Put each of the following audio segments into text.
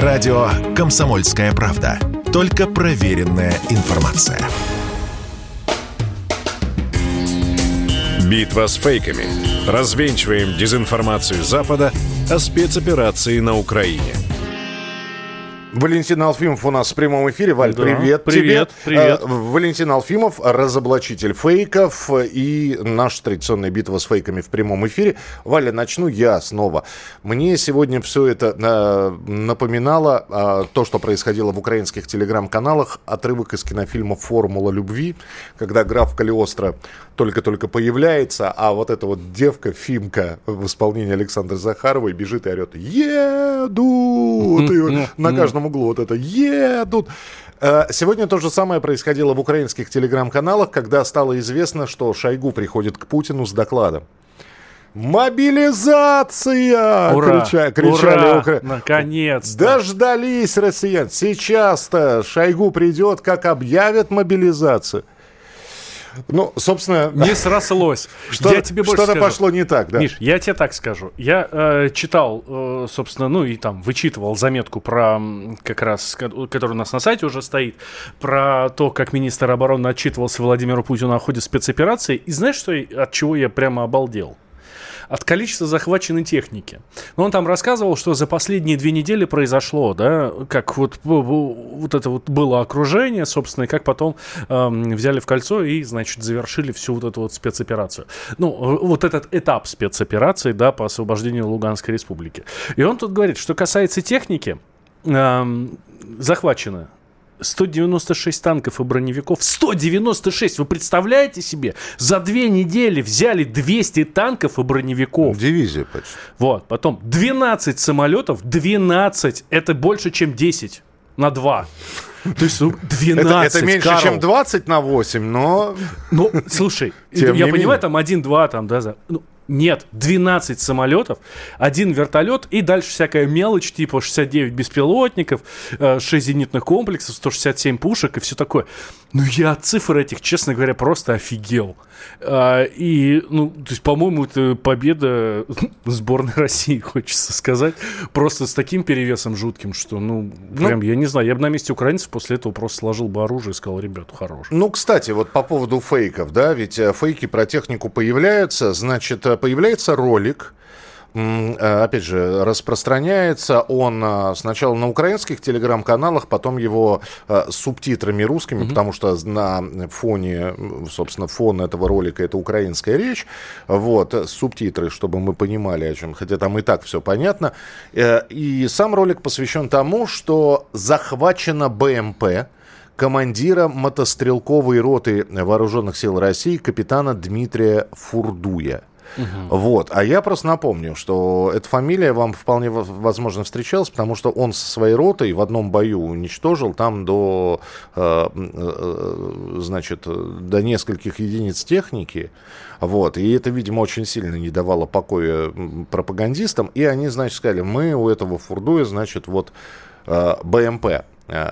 Радио «Комсомольская правда». Только проверенная информация. Битва с фейками. Развенчиваем дезинформацию Запада о спецоперации на Украине – Валентин Алфимов у нас в прямом эфире. Валь, Да, привет, привет, тебе. привет. Э, Валентин Алфимов, разоблачитель фейков и наша традиционная битва с фейками в прямом эфире. Валя, начну я снова. Мне сегодня все это э, напоминало э, то, что происходило в украинских телеграм-каналах, отрывок из кинофильма «Формула любви», когда граф Калиостро только-только появляется, а вот эта вот девка, Фимка в исполнении Александра Захаровой бежит и орет «Едут!» И на каждом углу вот это «Едут!» Э, Сегодня то же самое происходило в украинских телеграм-каналах, когда стало известно, что Шойгу приходит к Путину с докладом. Мобилизация! Ура! Крича- кричали Ура! укра- Наконец-то! Дождались россиян. Сейчас-то Шойгу придет, как объявят мобилизацию. Ну, собственно, Не срослось. что, я тебе больше что-то пошло не так, да. Миш, я тебе так скажу. Я э, читал, э, собственно, ну и там вычитывал заметку про, как раз, ко- которая у нас на сайте уже стоит, про то, как министр обороны отчитывался Владимиру Путину о ходе спецоперации. И знаешь, что, от чего я прямо обалдел? От количества захваченной техники. Ну, он там рассказывал, что за последние две недели произошло, да, как вот, вот это вот было окружение, собственно, и как потом эм, взяли в кольцо и, значит, завершили всю вот эту вот спецоперацию. Ну, э, вот этот этап спецоперации, да, по освобождению Луганской республики. И он тут говорит, что касается техники, эм, захвачено 196 танков и броневиков. 196! Вы представляете себе? За две недели взяли 200 танков и броневиков. Дивизия почти. Вот, потом 12 самолетов, 12, это больше, чем 10 на 2. То есть ну, 12, Это, это меньше, Карл. чем 20 на 8, но... Ну, слушай, Тем я понимаю, менее. там 1-2, там, да, за... ну, нет, 12 самолетов, один вертолет и дальше всякая мелочь, типа 69 беспилотников, э, 6 зенитных комплексов, 167 пушек и все такое. Ну, я от цифр этих, честно говоря, просто офигел. А, и, ну, то есть, по-моему, это победа сборной России, хочется сказать. Просто с таким перевесом жутким, что, ну, прям, я не знаю, я бы на месте украинцев после этого просто сложил бы оружие и сказал, ребят, хорош. Ну, кстати, вот по поводу фейков, да, ведь э, фейки про технику появляются, значит, э, появляется ролик, э, опять же, распространяется он э, сначала на украинских телеграм-каналах, потом его э, с субтитрами русскими, потому что на фоне, собственно, фон этого ролика это украинская речь, вот, э, субтитры, чтобы мы понимали о чем, хотя там и так все понятно. Э, И сам ролик посвящен тому, что захвачена БМП, командира мотострелковой роты вооруженных сил России капитана Дмитрия Фурдуя. Вот. А я просто напомню, что эта фамилия вам вполне во- возможно встречалась, потому что он со своей ротой в одном бою уничтожил там до, э, э, значит, до нескольких единиц техники. Вот. И это, видимо, очень сильно не давало покоя пропагандистам. И они, значит, сказали, мы у этого Фурдуя, значит, вот э, БМП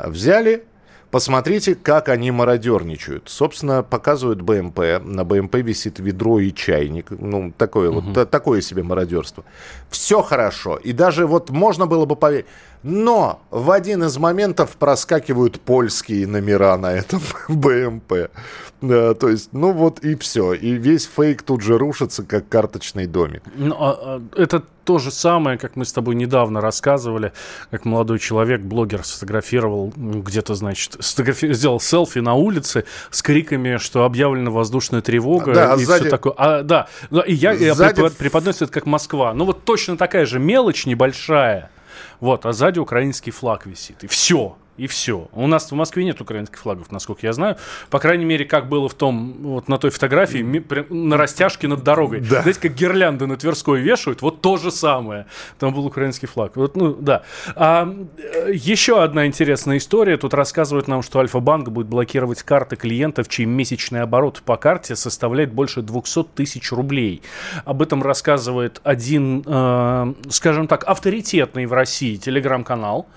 взяли, Посмотрите, как они мародерничают. Собственно, показывают БМП. На БМП висит ведро и чайник. Ну, такое вот, та- такое себе мародерство. Все хорошо. И даже вот можно было бы поверить. Но в один из моментов проскакивают польские номера на этом БМП. Да, то есть, ну вот и все. И весь фейк тут же рушится, как карточный домик. Ну, а- а это то же самое, как мы с тобой недавно рассказывали, как молодой человек, блогер, сфотографировал м, где-то, значит, сфотографи- сделал селфи на улице с криками, что объявлена воздушная тревога Да, а и сзади- все такое. А, да, и я, я Сзади- препод- преподносит это как Москва. Ну вот точно такая же мелочь небольшая. Вот, а сзади украинский флаг висит. И все. И все. У нас в Москве нет украинских флагов, насколько я знаю. По крайней мере, как было в том, вот на той фотографии, на растяжке над дорогой. Да. Знаете, как гирлянды на Тверской вешают, вот то же самое. Там был украинский флаг. Вот, ну, да. А, э, еще одна интересная история. Тут рассказывают нам, что Альфа-банк будет блокировать карты клиентов, чей месячный оборот по карте составляет больше 200 тысяч рублей. Об этом рассказывает один, э, скажем так, авторитетный в России телеграм-канал.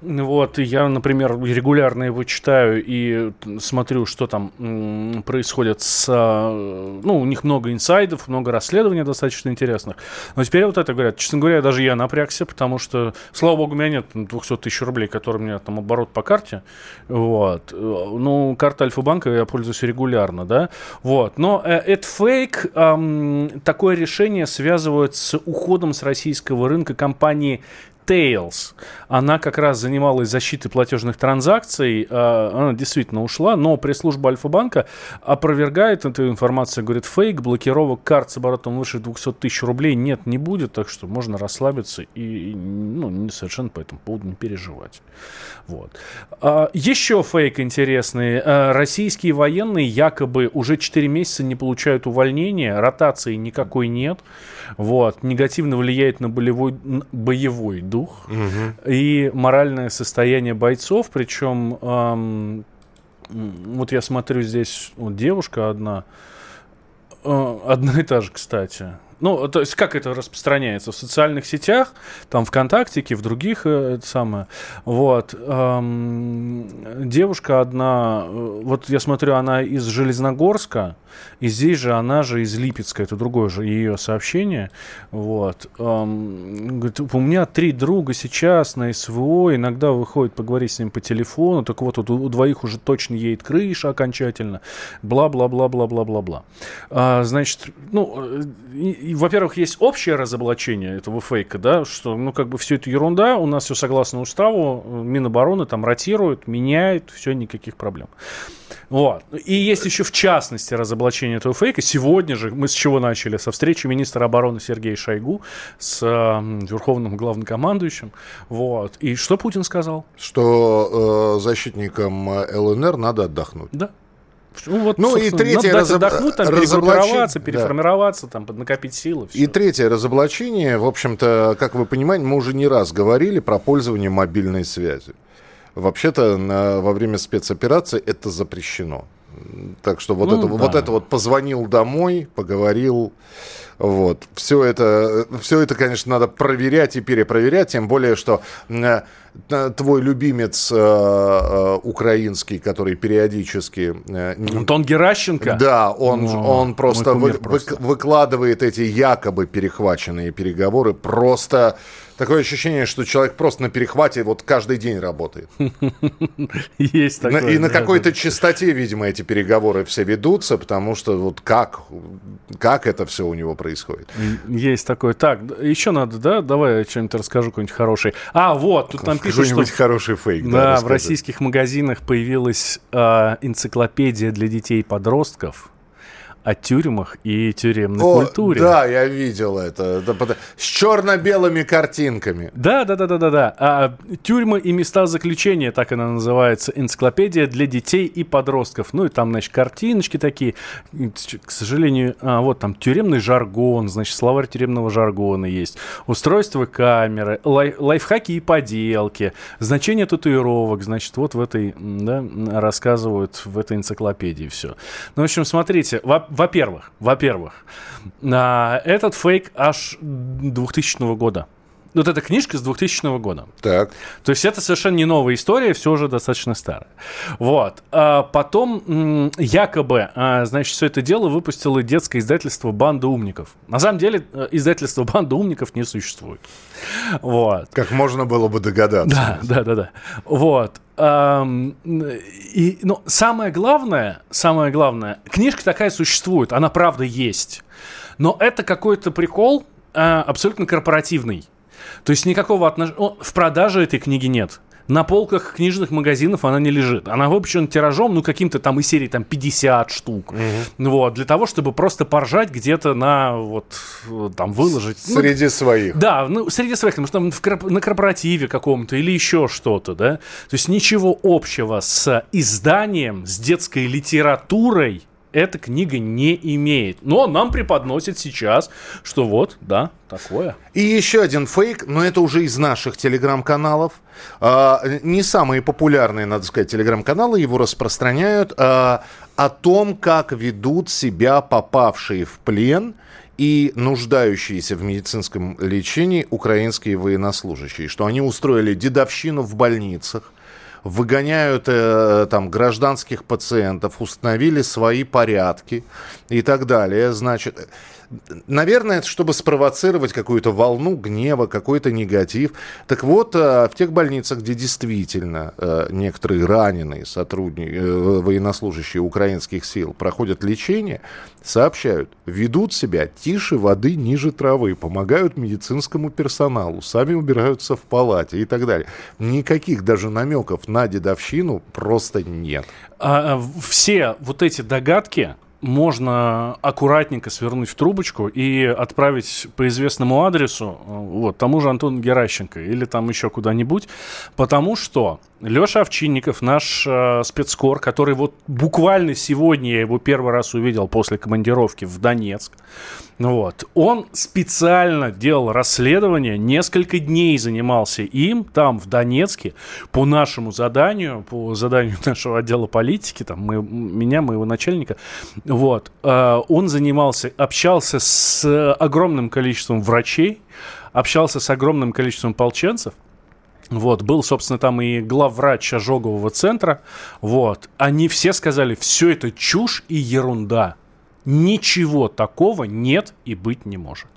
Вот, я, например, например, регулярно его читаю и смотрю, что там происходит с... Э, ну, у них много инсайдов, много расследований достаточно интересных. Но теперь вот это говорят. Честно говоря, даже я напрягся, потому что, слава богу, у меня нет 200 тысяч рублей, которые у меня там оборот по карте. Вот. Ну, карта Альфа-банка я пользуюсь регулярно, да. Вот. Но э, это фейк. Такое решение связывают с уходом с российского рынка компании Tails. Она как раз занималась защитой платежных транзакций. А, она действительно ушла, но пресс-служба Альфа-банка опровергает эту информацию. Говорит, фейк, блокировок карт с оборотом выше 200 тысяч рублей нет, не будет, так что можно расслабиться и ну, совершенно по этому поводу не переживать. Вот. А, еще фейк интересный. А, российские военные якобы уже 4 месяца не получают увольнения, ротации никакой нет. Вот. Негативно влияет на болевой, боевой дух угу. и моральное состояние бойцов. Причем, эм, вот я смотрю здесь, вот девушка одна, э, одна и та же, кстати. Ну, то есть как это распространяется? В социальных сетях, там ВКонтактике, в других э, это самое. Вот. Эм, девушка одна, э, вот я смотрю, она из Железногорска, и здесь же она же из Липецка, это другое же ее сообщение. Вот. Эм, говорит, у меня три друга сейчас на СВО, иногда выходит поговорить с ним по телефону, так вот, у, у двоих уже точно едет крыша окончательно, бла-бла-бла-бла-бла-бла-бла. А, значит, ну, э, во-первых, есть общее разоблачение этого фейка, да, что, ну, как бы все это ерунда, у нас все согласно уставу, Минобороны там ротирует, меняет, все, никаких проблем. Вот. И есть еще в частности разоблачение этого фейка. Сегодня же мы с чего начали? Со встречи министра обороны Сергея Шойгу с э, верховным главнокомандующим. Вот. И что Путин сказал? Что э, защитникам ЛНР надо отдохнуть. Да. Ну, вот, ну и третье раз... отдохнуть, там, перегруппироваться, переформироваться, да. там, накопить силы. Все. И третье разоблачение, в общем-то, как вы понимаете, мы уже не раз говорили про пользование мобильной связи. Вообще-то на, во время спецоперации это запрещено. Так что вот, ну, это, да. вот это вот позвонил домой, поговорил. Вот. Все это, все это, конечно, надо проверять и перепроверять, тем более, что э, твой любимец э, э, украинский, который периодически... Э, Антон Геращенко? Да, он, О, он просто, вы, просто выкладывает эти якобы перехваченные переговоры просто такое ощущение, что человек просто на перехвате вот каждый день работает. Есть такое. И на какой-то частоте, видимо, эти переговоры все ведутся, потому что вот как, как это все у него происходит. Есть такое. Так, еще надо, да? Давай я что-нибудь расскажу, какой-нибудь хороший. А, вот, тут там пишут, что... хороший фейк. Да, в российских магазинах появилась а, энциклопедия для детей и подростков о тюрьмах и тюремной о, культуре. Да, я видел это. С черно-белыми картинками. Да, да, да, да, да, да. А, тюрьмы и места заключения, так она называется, энциклопедия для детей и подростков. Ну и там, значит, картиночки такие. К сожалению, а, вот там тюремный жаргон, значит, словарь тюремного жаргона есть. Устройство камеры, лай, лайфхаки и поделки, значение татуировок, значит, вот в этой, да, рассказывают в этой энциклопедии все. Ну, в общем, смотрите, во-первых, во-первых, а, этот фейк аж 2000 года. Вот эта книжка с 2000 года. Так. То есть это совершенно не новая история, все уже достаточно старая. Вот. А потом якобы, а, значит, все это дело выпустило детское издательство «Банда умников». На самом деле э, издательство «Банда умников» не существует. Вот. Как можно было бы догадаться. Да, да, да, да. Вот. И, но самое главное, самое главное, книжка такая существует, она правда есть. Но это какой-то прикол а, абсолютно корпоративный. То есть никакого отношения... В продаже этой книги нет на полках книжных магазинов она не лежит. Она выпущена тиражом, ну, каким-то там из серии там 50 штук. Угу. Вот, для того, чтобы просто поржать где-то на, вот, там, выложить. Ну, среди ну, своих. Да, ну, среди своих, потому что там в корп- на корпоративе каком-то или еще что-то, да. То есть ничего общего с изданием, с детской литературой эта книга не имеет. Но нам преподносит сейчас, что вот, да, такое. И еще один фейк, но это уже из наших телеграм-каналов. А, не самые популярные, надо сказать, телеграм-каналы его распространяют а, о том, как ведут себя попавшие в плен и нуждающиеся в медицинском лечении украинские военнослужащие, что они устроили дедовщину в больницах, выгоняют э, там гражданских пациентов, установили свои порядки и так далее. Значит, наверное, это чтобы спровоцировать какую-то волну гнева, какой-то негатив. Так вот, э, в тех больницах, где действительно э, некоторые раненые сотрудники, э, военнослужащие украинских сил проходят лечение, сообщают, ведут себя тише воды, ниже травы, помогают медицинскому персоналу, сами убираются в палате и так далее. Никаких даже намеков на дедовщину просто нет. А, все вот эти догадки, можно аккуратненько свернуть в трубочку и отправить по известному адресу, вот, тому же Антону Геращенко или там еще куда-нибудь, потому что Леша Овчинников, наш э, спецкор, который вот буквально сегодня я его первый раз увидел после командировки в Донецк, вот, он специально делал расследование, несколько дней занимался им там, в Донецке, по нашему заданию, по заданию нашего отдела политики, там, мы, меня, моего начальника, вот, э, он занимался, общался с огромным количеством врачей, общался с огромным количеством полченцев, вот, был, собственно, там и главврач ожогового центра. Вот. Они все сказали, все это чушь и ерунда. Ничего такого нет и быть не может.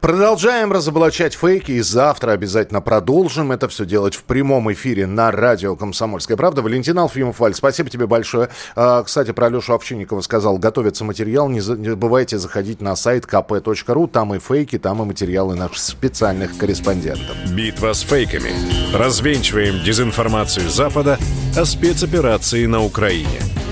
Продолжаем разоблачать фейки и завтра обязательно продолжим это все делать в прямом эфире на радио «Комсомольская правда». Валентин Алфимов, Валь, спасибо тебе большое. А, кстати, про Лешу Овчинникова сказал, готовится материал. Не забывайте заходить на сайт kp.ru. Там и фейки, там и материалы наших специальных корреспондентов. Битва с фейками. Развенчиваем дезинформацию Запада о спецоперации на Украине –